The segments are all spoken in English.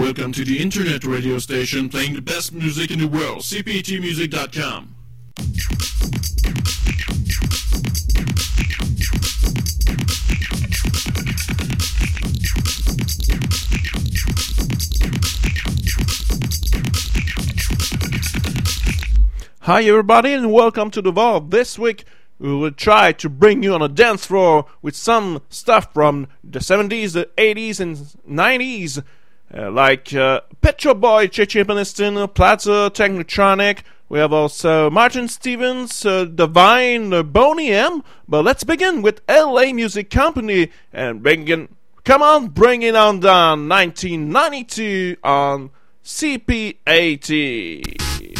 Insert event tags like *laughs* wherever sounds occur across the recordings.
Welcome to the internet radio station playing the best music in the world, cptmusic.com. Hi everybody and welcome to the Vault. This week we will try to bring you on a dance floor with some stuff from the 70s, the 80s and 90s uh, like uh, Petro Boy, CeCe Peniston, Plaza, Technotronic. We have also Martin Stevens, uh, Divine, uh, Boney M. But let's begin with LA Music Company and begin. Come on, bring it on down. 1992 on CP80.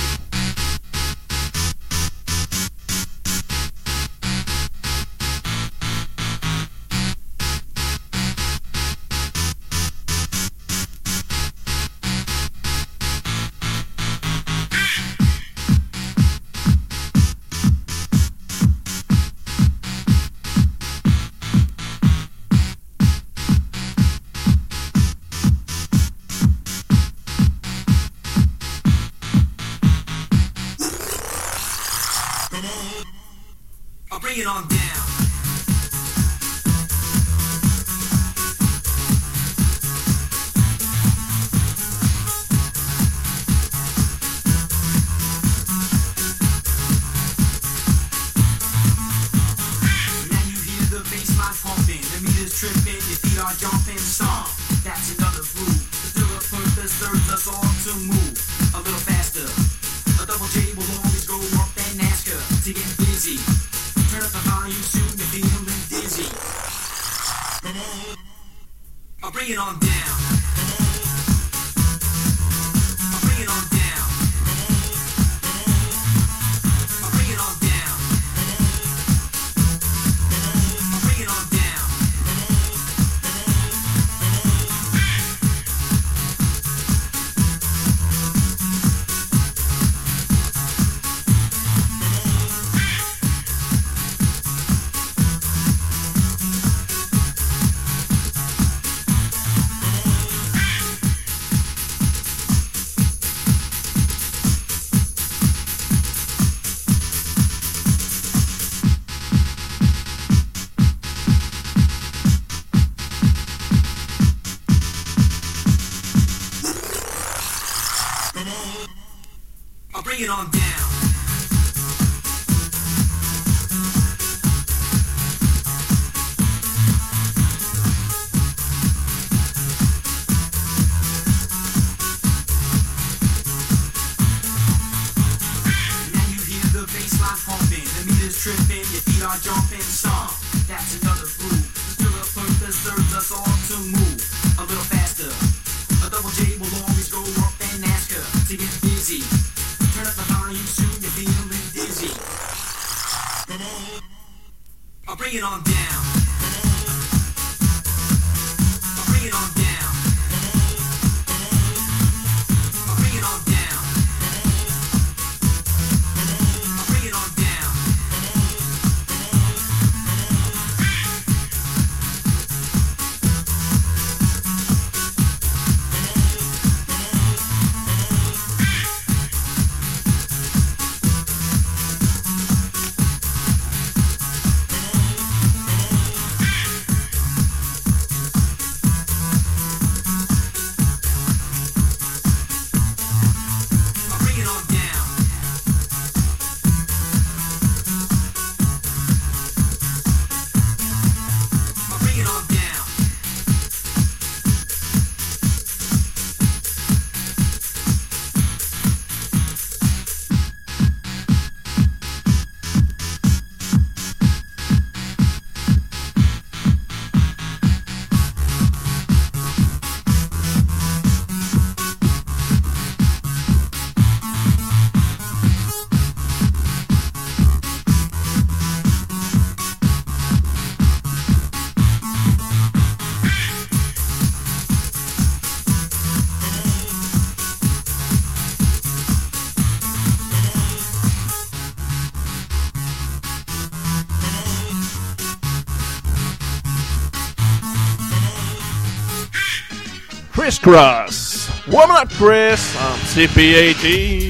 I'll bring it on down. Crisscross. Woman Up Chris on CP18.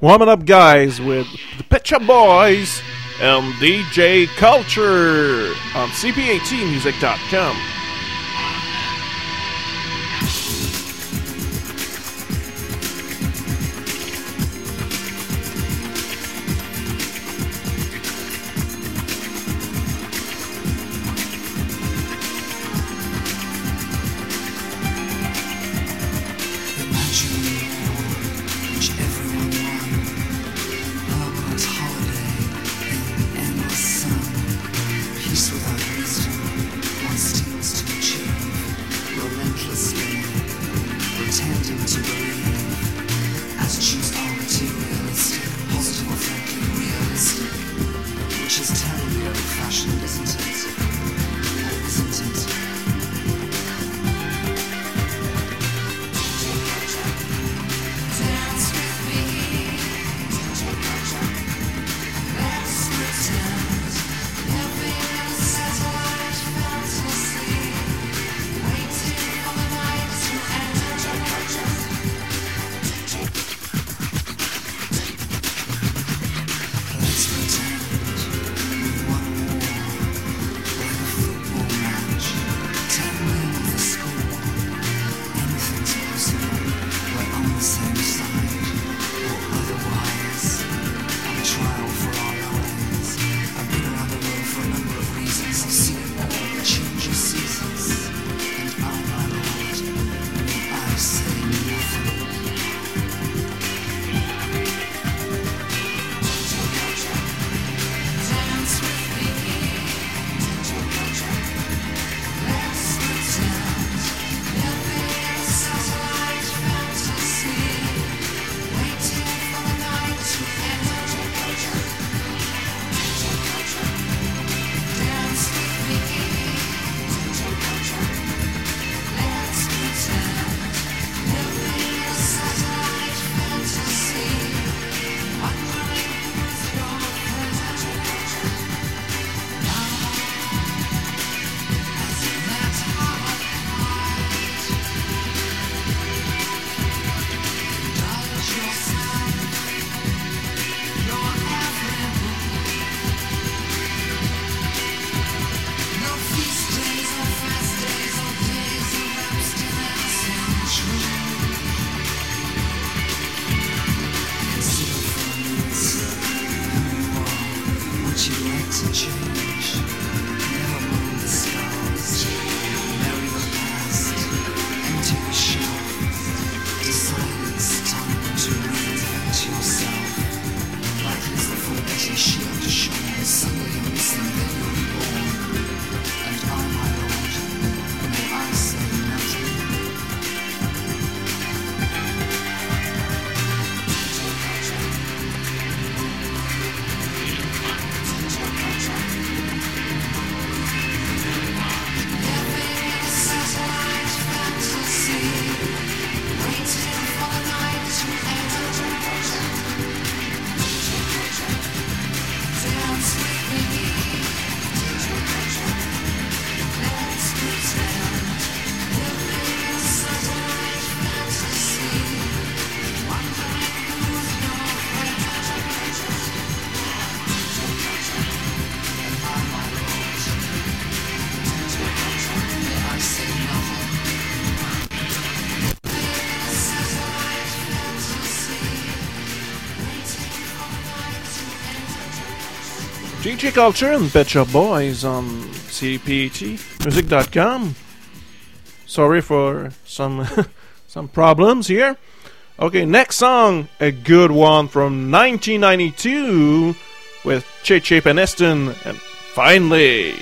Warming up guys with the Pet Shop Boys and DJ Culture on CP18music.com. DJ Culture and Pet Shop Boys on CPTMusic.com. Sorry for some *laughs* some problems here. Okay, next song, a good one from 1992 with CeCe Peniston and Finally.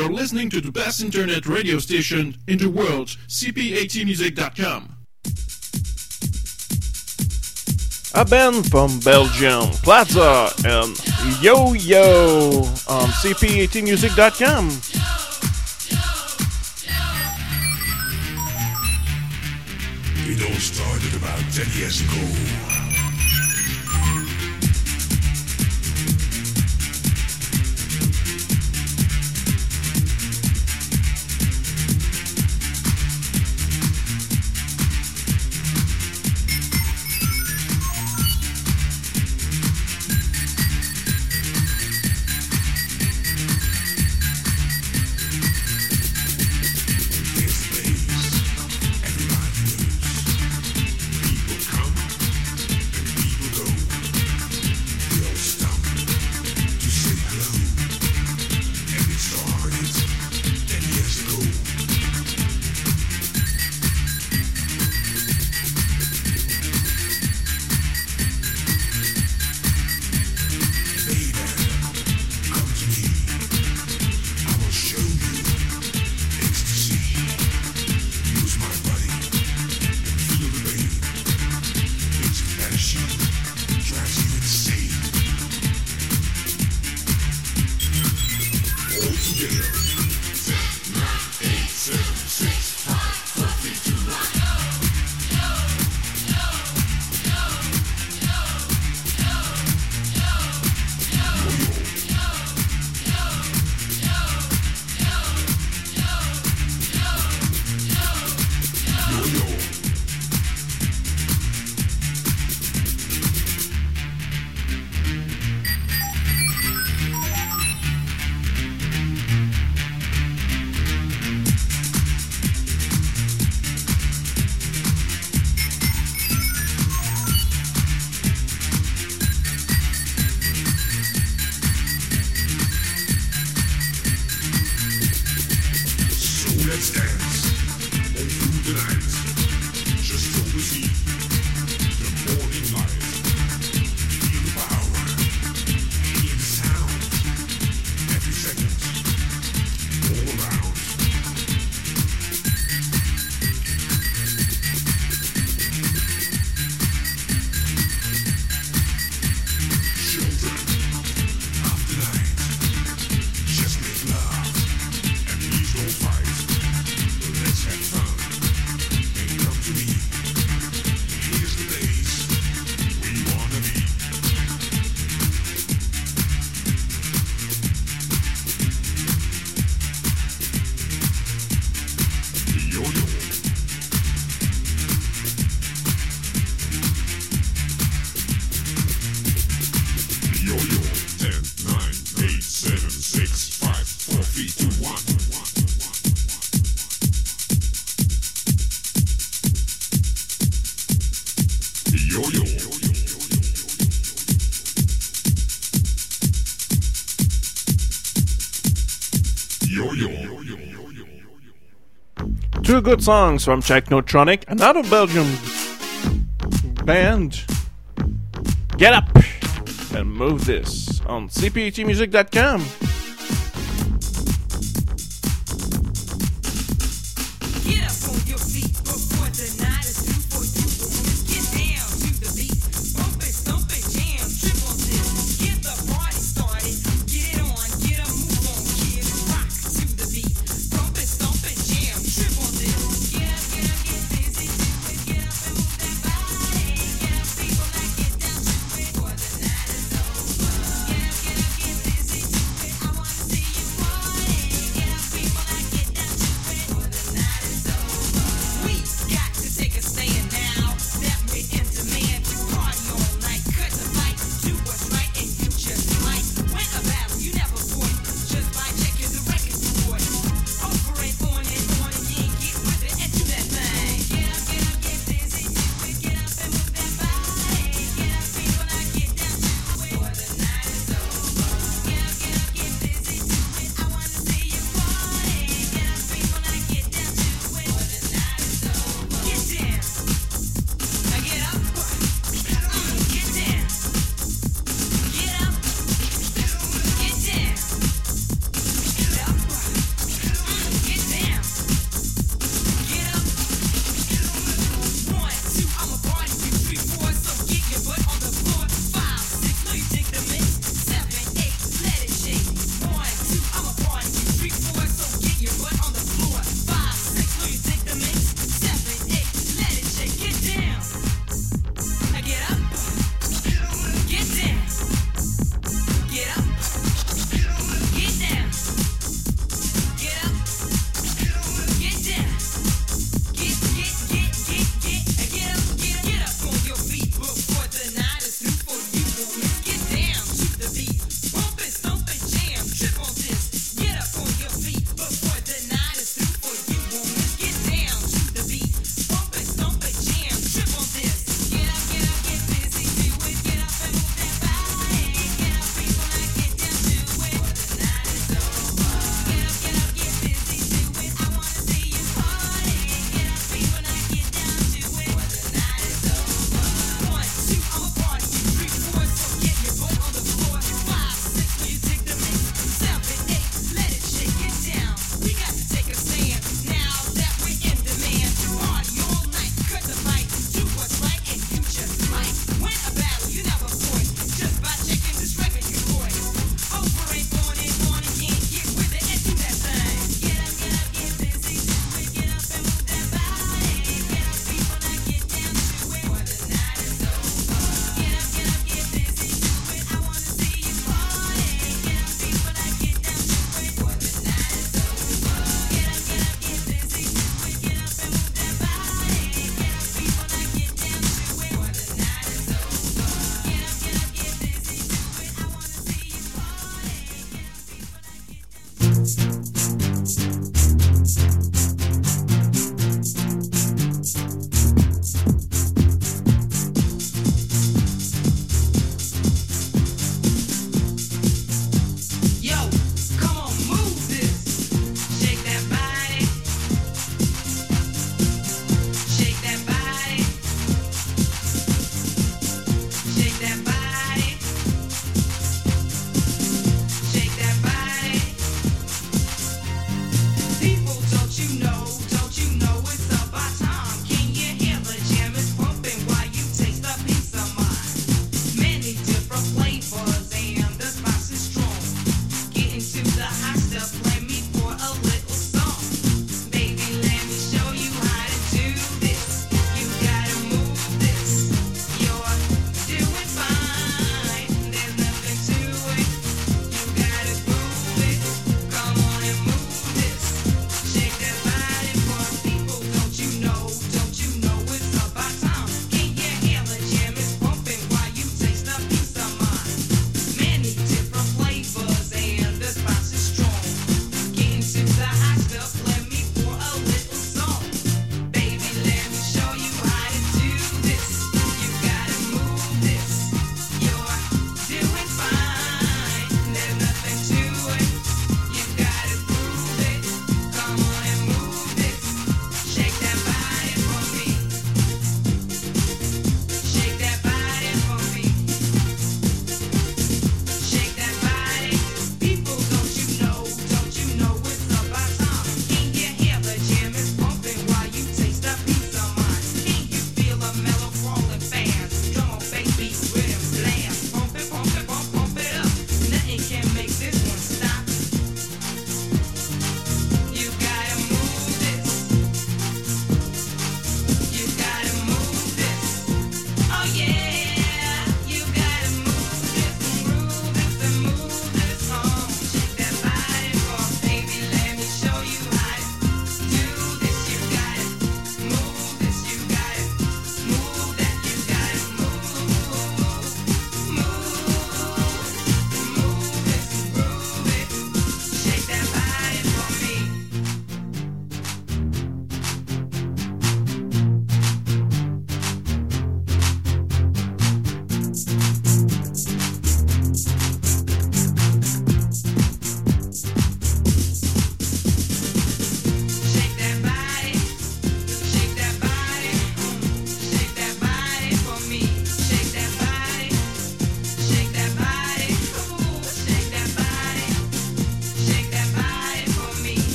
You're listening to the best internet radio station in the world, CP80Music.com. A band from Belgium, Plaza and Yo Yo on cpatmusic.com. It all started about 10 years ago. two good songs from Technotronic, another Belgian band. Get up and move this on cptmusic.com.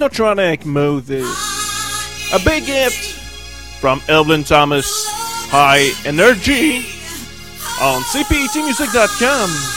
Technotronic Moses. A big gift from Evelyn Thomas. High Energy on cptmusic.com.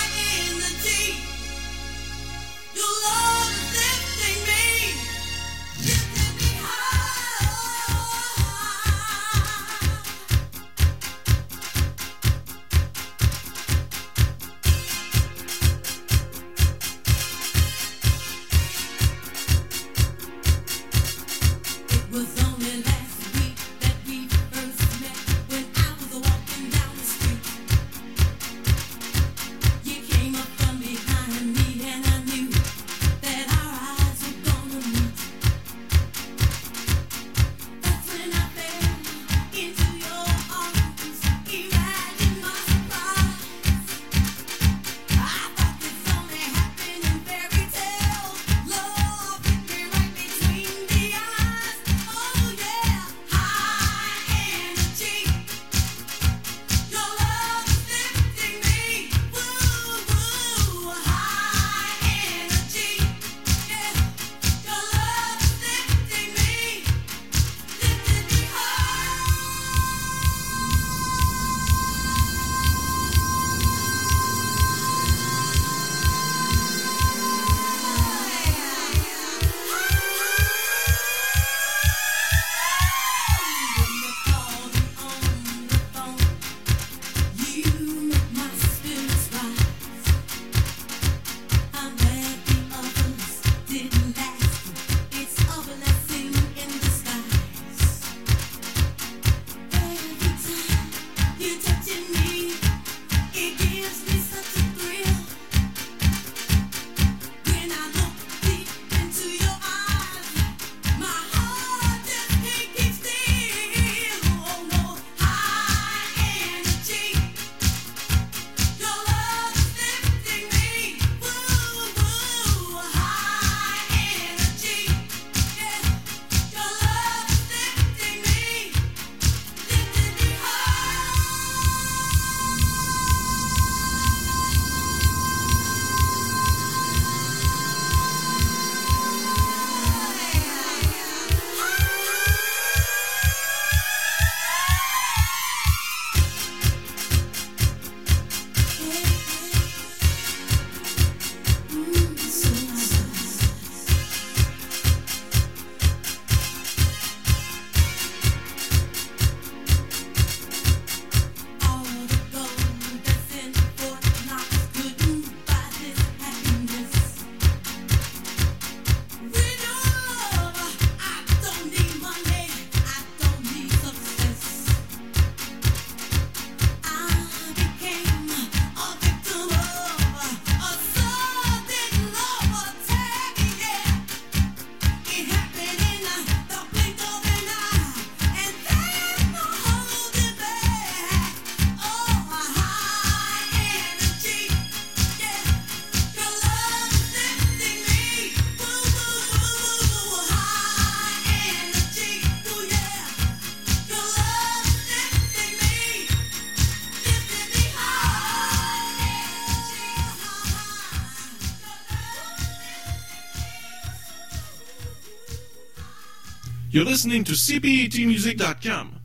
You're listening to cptmusic.com.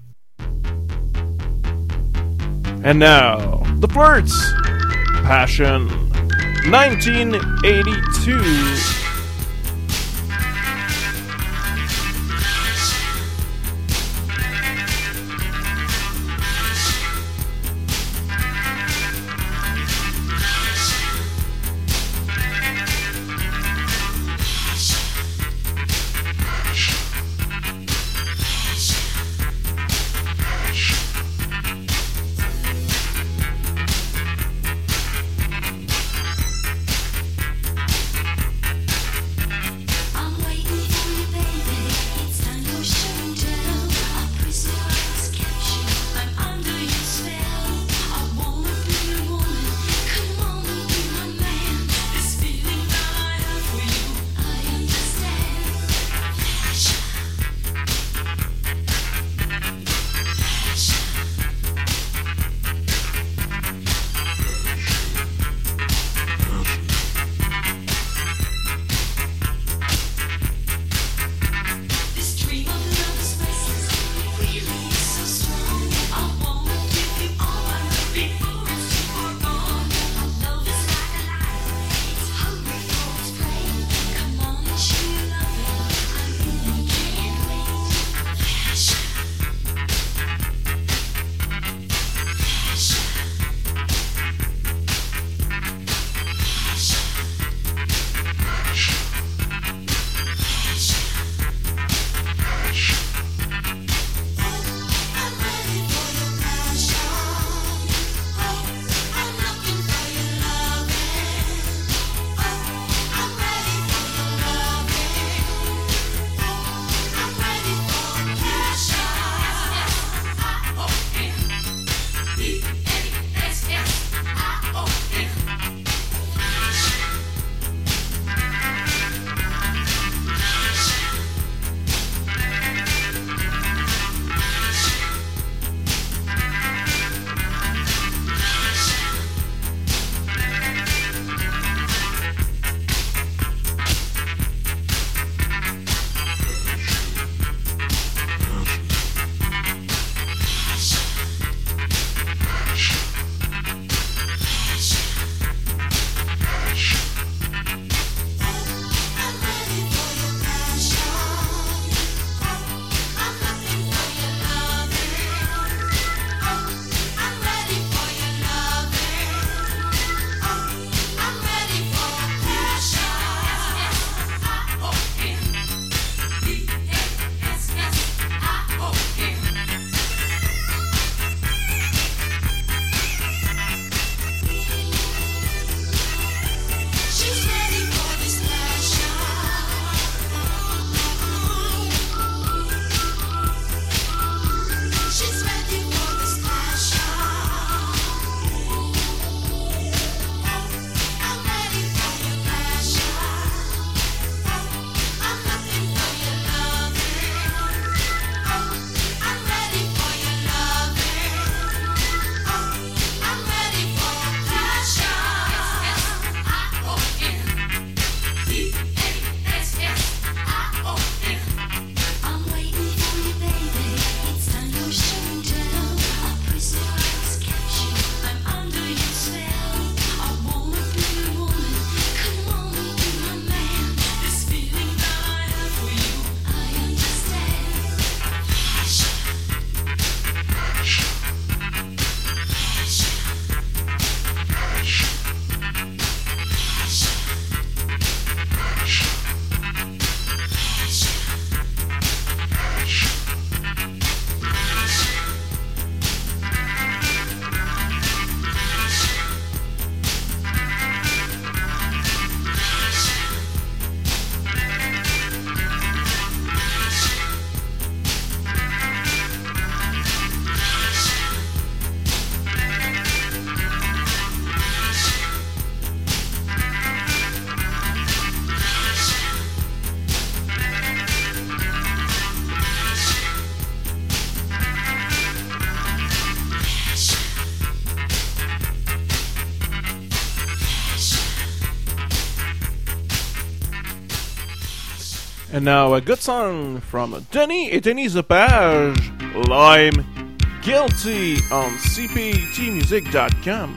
And now, The Flirts, Passion, 1982. And now a good song from Denis et Denyse Lepage, Lime Guilty on cptmusic.com.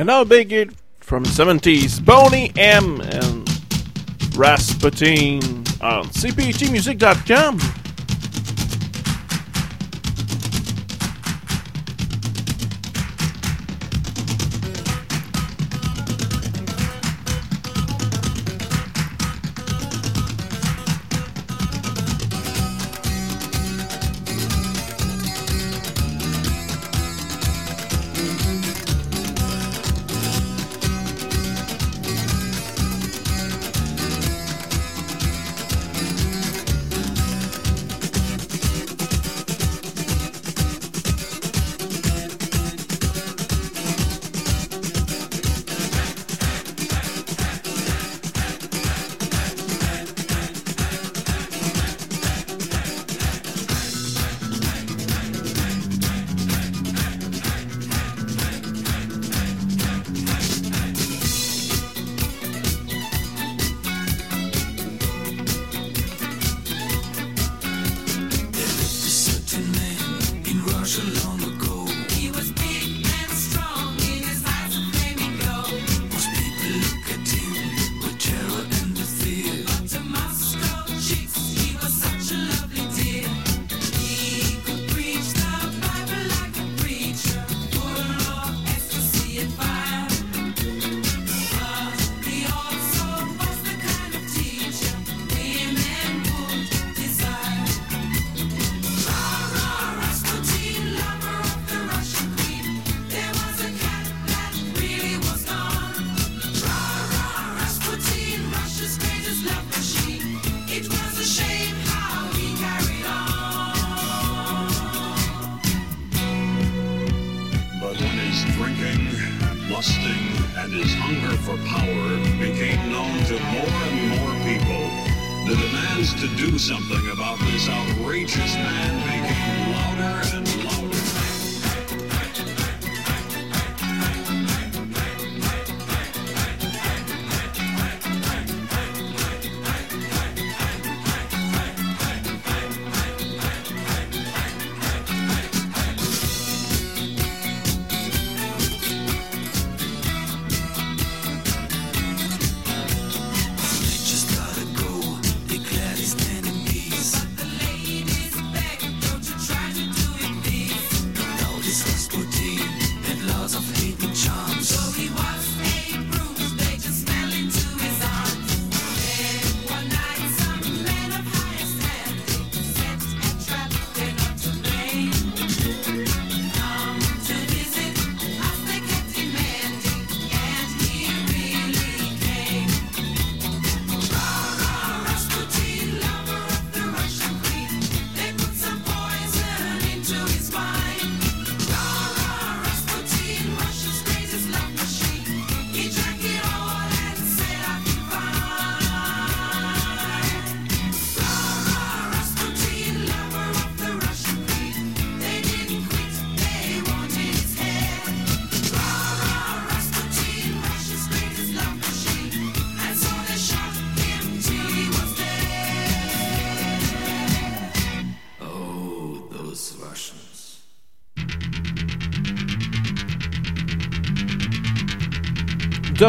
And now big it from 70s, Boney M and Rasputin on cptmusic.com.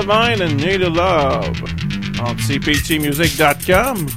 of mine and need native love on cptmusic.com.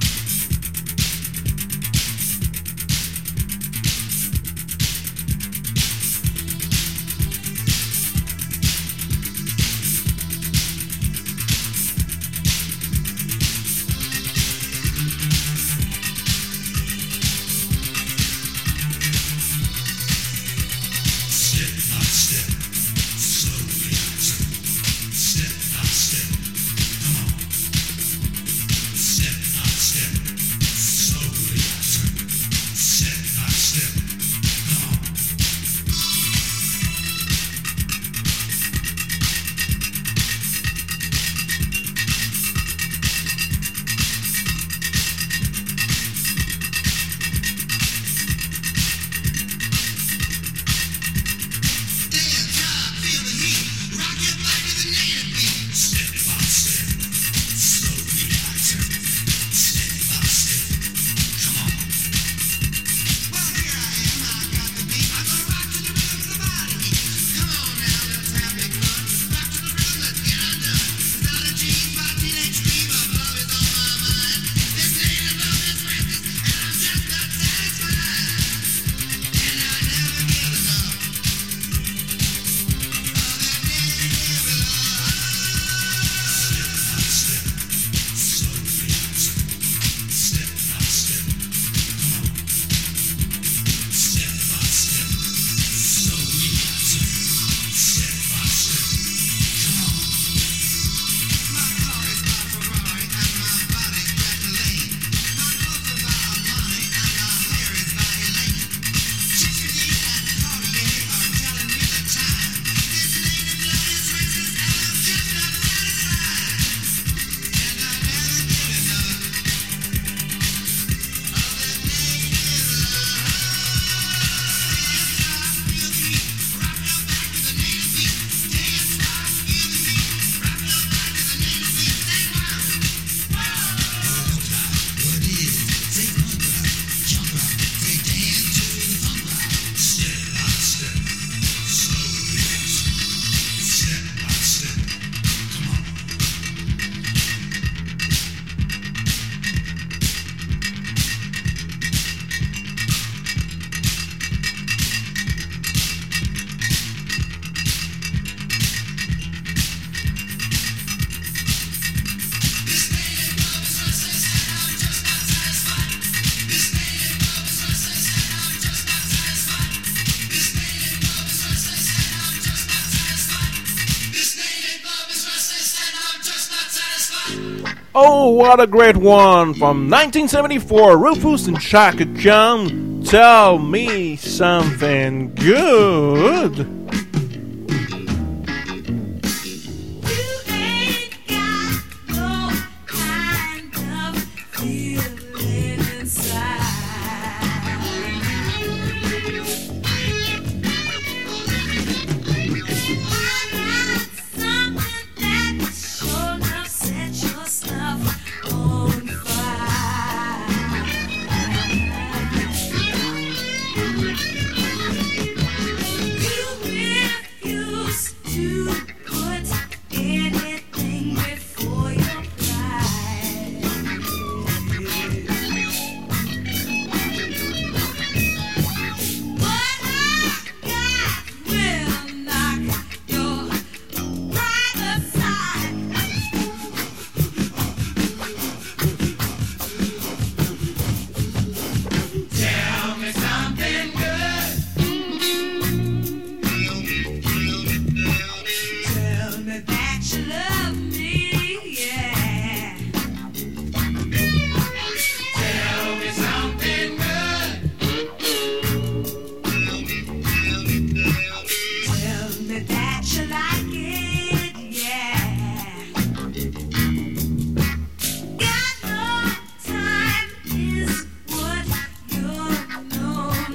Oh, what a great one from 1974, Rufus and Chaka Khan. Tell me something good.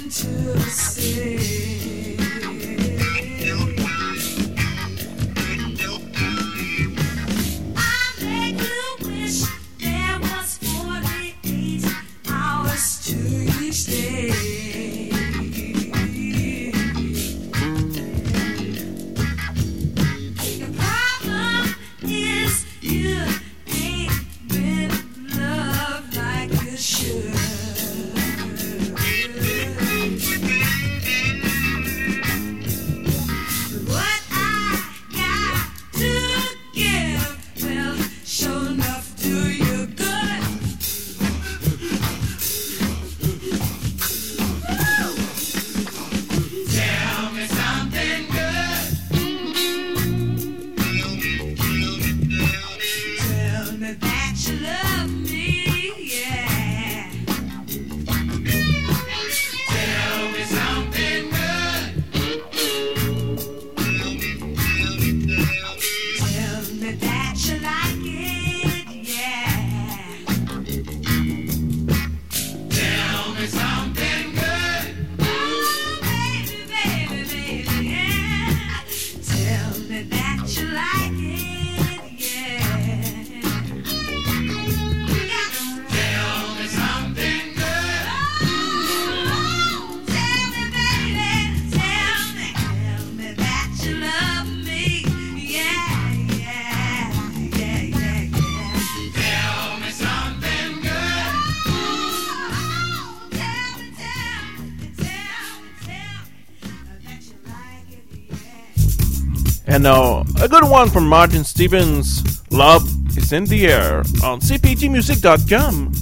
to see. And now, a good one from Martin Stevens Love is in the Air on cptmusic.com.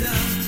done.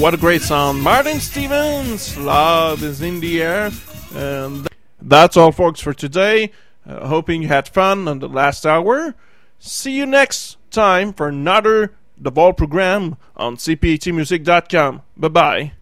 What a great song. Martin Stevens, Love is in the Air. And that's all, folks, for today. Uh, hoping you had fun on the last hour. See you next time for another The Vault program on cptmusic.com. Bye bye.